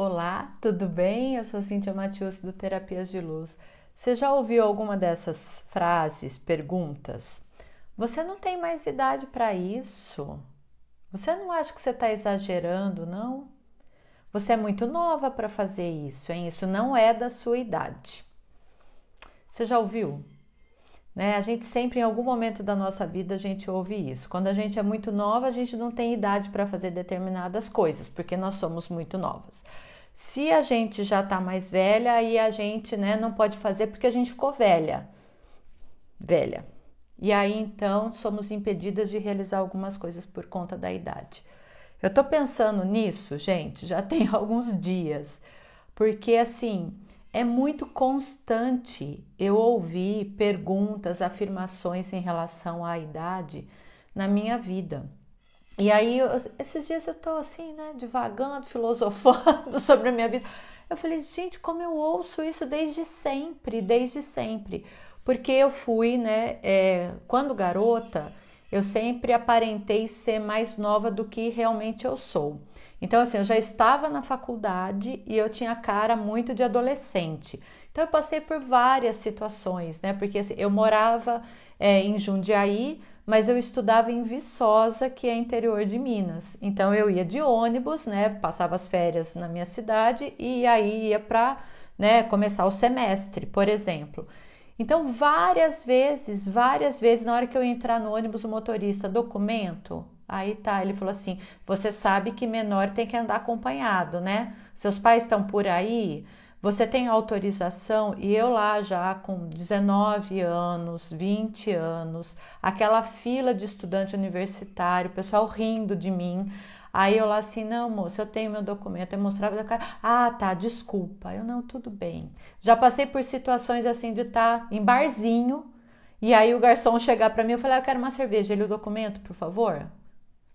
Olá, tudo bem? Eu sou Cintia Matius do Terapias de Luz. Você já ouviu alguma dessas frases, perguntas? Você não tem mais idade para isso? Você não acha que você está exagerando, não? Você é muito nova para fazer isso, hein? Isso não é da sua idade. Você já ouviu? Né? A gente sempre, em algum momento da nossa vida, a gente ouve isso. Quando a gente é muito nova, a gente não tem idade para fazer determinadas coisas, porque nós somos muito novas. Se a gente já está mais velha, aí a gente né, não pode fazer porque a gente ficou velha. Velha. E aí então somos impedidas de realizar algumas coisas por conta da idade. Eu estou pensando nisso, gente, já tem alguns dias, porque assim é muito constante eu ouvir perguntas, afirmações em relação à idade na minha vida. E aí, eu, esses dias eu tô assim, né, divagando, filosofando sobre a minha vida. Eu falei, gente, como eu ouço isso desde sempre, desde sempre. Porque eu fui, né, é, quando garota, eu sempre aparentei ser mais nova do que realmente eu sou. Então, assim, eu já estava na faculdade e eu tinha cara muito de adolescente. Então, eu passei por várias situações, né? Porque assim, eu morava é, em Jundiaí, mas eu estudava em Viçosa, que é interior de Minas. Então, eu ia de ônibus, né? Passava as férias na minha cidade e aí ia para né, começar o semestre, por exemplo. Então, várias vezes, várias vezes, na hora que eu entrar no ônibus, o motorista, documento, Aí tá, ele falou assim: você sabe que menor tem que andar acompanhado, né? Seus pais estão por aí, você tem autorização? E eu lá já com 19 anos, 20 anos, aquela fila de estudante universitário, o pessoal rindo de mim. Aí eu lá assim, não, moço, eu tenho meu documento. Eu mostrava cara, ah, tá, desculpa. Eu não, tudo bem. Já passei por situações assim de estar tá em barzinho e aí o garçom chegar para mim, eu falei, ah, eu quero uma cerveja. Ele, o documento, por favor.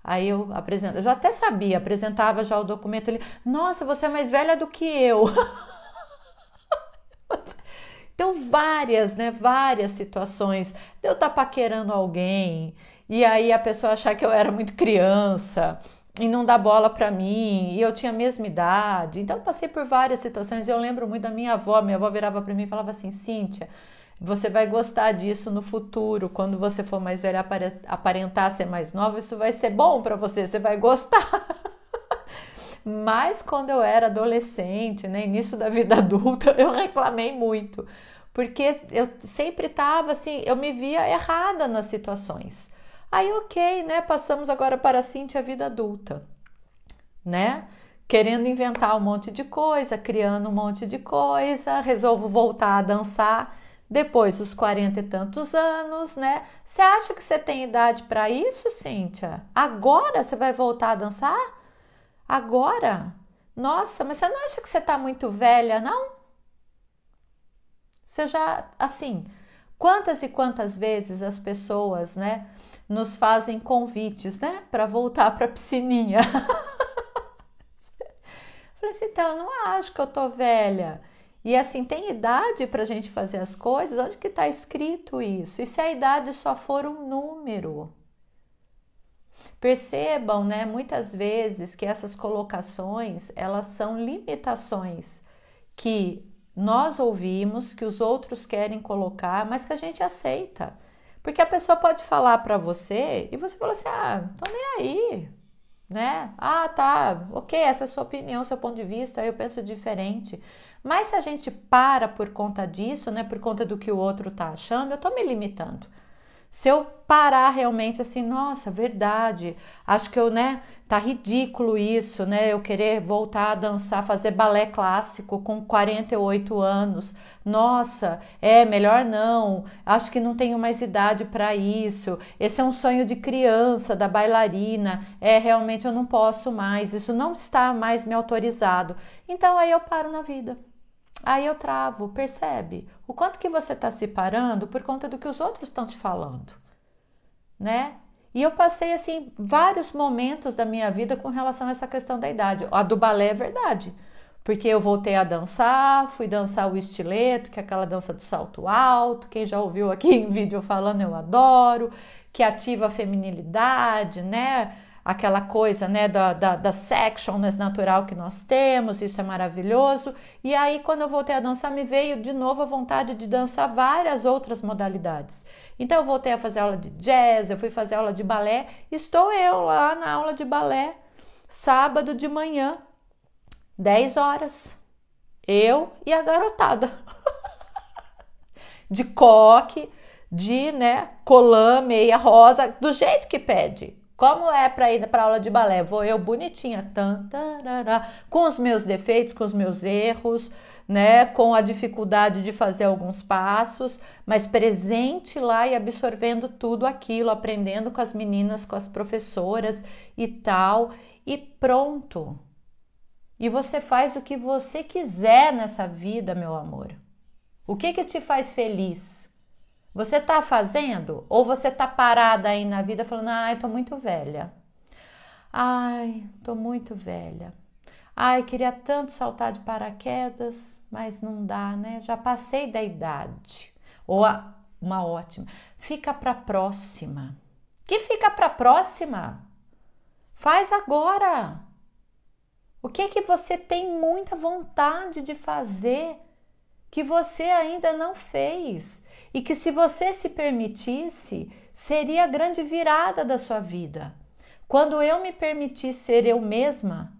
Aí eu apresento, eu já até sabia, apresentava já o documento ali. Nossa, você é mais velha do que eu. então, várias, né? Várias situações de eu estar tá paquerando alguém e aí a pessoa achar que eu era muito criança e não dar bola para mim, e eu tinha a mesma idade. Então, passei por várias situações. Eu lembro muito da minha avó. Minha avó virava para mim e falava assim: Cíntia você vai gostar disso no futuro, quando você for mais velha, aparentar ser mais nova, isso vai ser bom para você, você vai gostar. Mas quando eu era adolescente, né, início da vida adulta, eu reclamei muito, porque eu sempre estava assim, eu me via errada nas situações. Aí, ok, né? Passamos agora para a Cintia vida adulta, né? Querendo inventar um monte de coisa, criando um monte de coisa, resolvo voltar a dançar depois dos 40 e tantos anos, né? Você acha que você tem idade para isso, Cíntia? Agora você vai voltar a dançar? Agora? Nossa, mas você não acha que você está muito velha, não? Você já, assim, quantas e quantas vezes as pessoas, né, nos fazem convites, né, para voltar para a piscininha? Falei assim, então, eu não acho que eu tô velha. E assim, tem idade para a gente fazer as coisas? Onde que está escrito isso? E se a idade só for um número? Percebam, né, muitas vezes que essas colocações, elas são limitações que nós ouvimos, que os outros querem colocar, mas que a gente aceita. Porque a pessoa pode falar para você e você fala assim: "Ah, tô nem aí", né? "Ah, tá, OK, essa é a sua opinião, seu ponto de vista, eu penso diferente". Mas se a gente para por conta disso, né, por conta do que o outro tá achando, eu tô me limitando. Se eu parar realmente assim, nossa, verdade, acho que eu, né, tá ridículo isso, né, eu querer voltar a dançar, fazer balé clássico com 48 anos. Nossa, é melhor não. Acho que não tenho mais idade para isso. Esse é um sonho de criança, da bailarina. É, realmente eu não posso mais. Isso não está mais me autorizado. Então aí eu paro na vida. Aí eu travo, percebe? O quanto que você está se parando por conta do que os outros estão te falando, né? E eu passei assim vários momentos da minha vida com relação a essa questão da idade. A do balé é verdade, porque eu voltei a dançar, fui dançar o estileto, que é aquela dança do salto alto. Quem já ouviu aqui em vídeo falando, eu adoro, que ativa a feminilidade, né? Aquela coisa, né, da, da, da sectionless natural que nós temos, isso é maravilhoso. E aí, quando eu voltei a dançar, me veio de novo a vontade de dançar várias outras modalidades. Então, eu voltei a fazer aula de jazz, eu fui fazer aula de balé. Estou eu lá na aula de balé, sábado de manhã, 10 horas. Eu e a garotada. de coque, de né, colã, meia rosa, do jeito que pede. Como é para ir para aula de balé? Vou eu bonitinha, tan, tarará, com os meus defeitos, com os meus erros, né, com a dificuldade de fazer alguns passos, mas presente lá e absorvendo tudo aquilo, aprendendo com as meninas, com as professoras e tal, e pronto. E você faz o que você quiser nessa vida, meu amor. O que que te faz feliz? Você está fazendo ou você está parada aí na vida falando: "Ai, tô muito velha. Ai, tô muito velha. Ai, queria tanto saltar de paraquedas, mas não dá, né? Já passei da idade." Ou a, uma ótima. Fica para próxima. Que fica para próxima? Faz agora. O que é que você tem muita vontade de fazer que você ainda não fez? E que, se você se permitisse, seria a grande virada da sua vida. Quando eu me permiti ser eu mesma,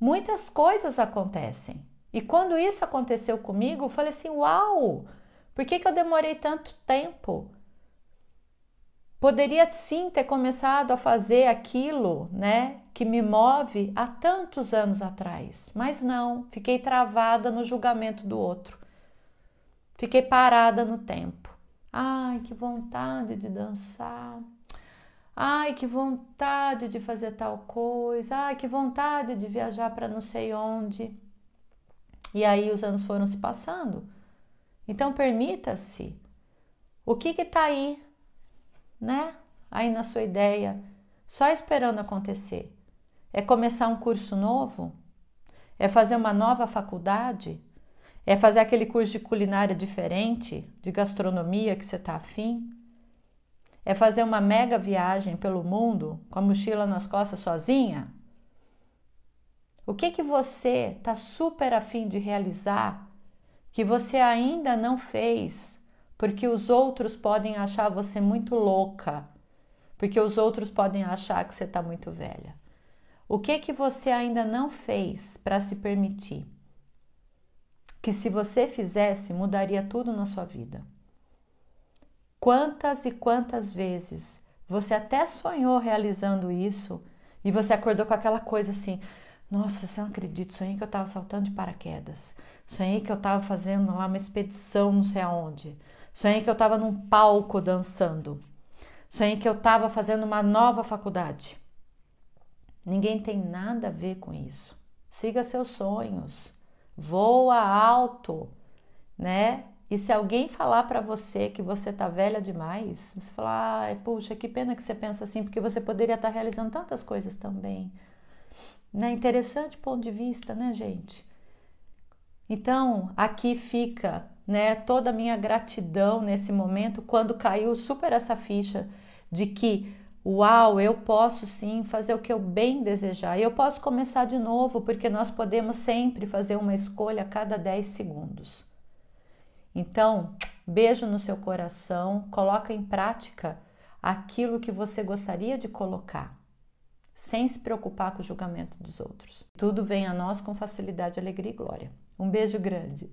muitas coisas acontecem. E quando isso aconteceu comigo, eu falei assim: Uau, por que, que eu demorei tanto tempo? Poderia sim ter começado a fazer aquilo, né, que me move há tantos anos atrás, mas não, fiquei travada no julgamento do outro. Fiquei parada no tempo. Ai, que vontade de dançar. Ai, que vontade de fazer tal coisa. Ai, que vontade de viajar para não sei onde. E aí os anos foram se passando. Então permita-se. O que que tá aí, né? Aí na sua ideia, só esperando acontecer. É começar um curso novo? É fazer uma nova faculdade? É fazer aquele curso de culinária diferente, de gastronomia que você está afim? É fazer uma mega viagem pelo mundo com a mochila nas costas sozinha? O que que você está super afim de realizar que você ainda não fez porque os outros podem achar você muito louca, porque os outros podem achar que você está muito velha? O que que você ainda não fez para se permitir? Que se você fizesse mudaria tudo na sua vida. Quantas e quantas vezes você até sonhou realizando isso e você acordou com aquela coisa assim: nossa, você não acredita, sonhei que eu estava saltando de paraquedas, sonhei que eu estava fazendo lá uma expedição não sei aonde, sonhei que eu estava num palco dançando, sonhei que eu estava fazendo uma nova faculdade. Ninguém tem nada a ver com isso. Siga seus sonhos voa alto, né? E se alguém falar para você que você tá velha demais, você fala, ai, puxa, que pena que você pensa assim, porque você poderia estar tá realizando tantas coisas também. Né? Interessante ponto de vista, né, gente? Então, aqui fica, né, toda a minha gratidão nesse momento quando caiu super essa ficha de que Uau, eu posso sim fazer o que eu bem desejar. E eu posso começar de novo, porque nós podemos sempre fazer uma escolha a cada 10 segundos. Então, beijo no seu coração, coloca em prática aquilo que você gostaria de colocar, sem se preocupar com o julgamento dos outros. Tudo vem a nós com facilidade, alegria e glória. Um beijo grande.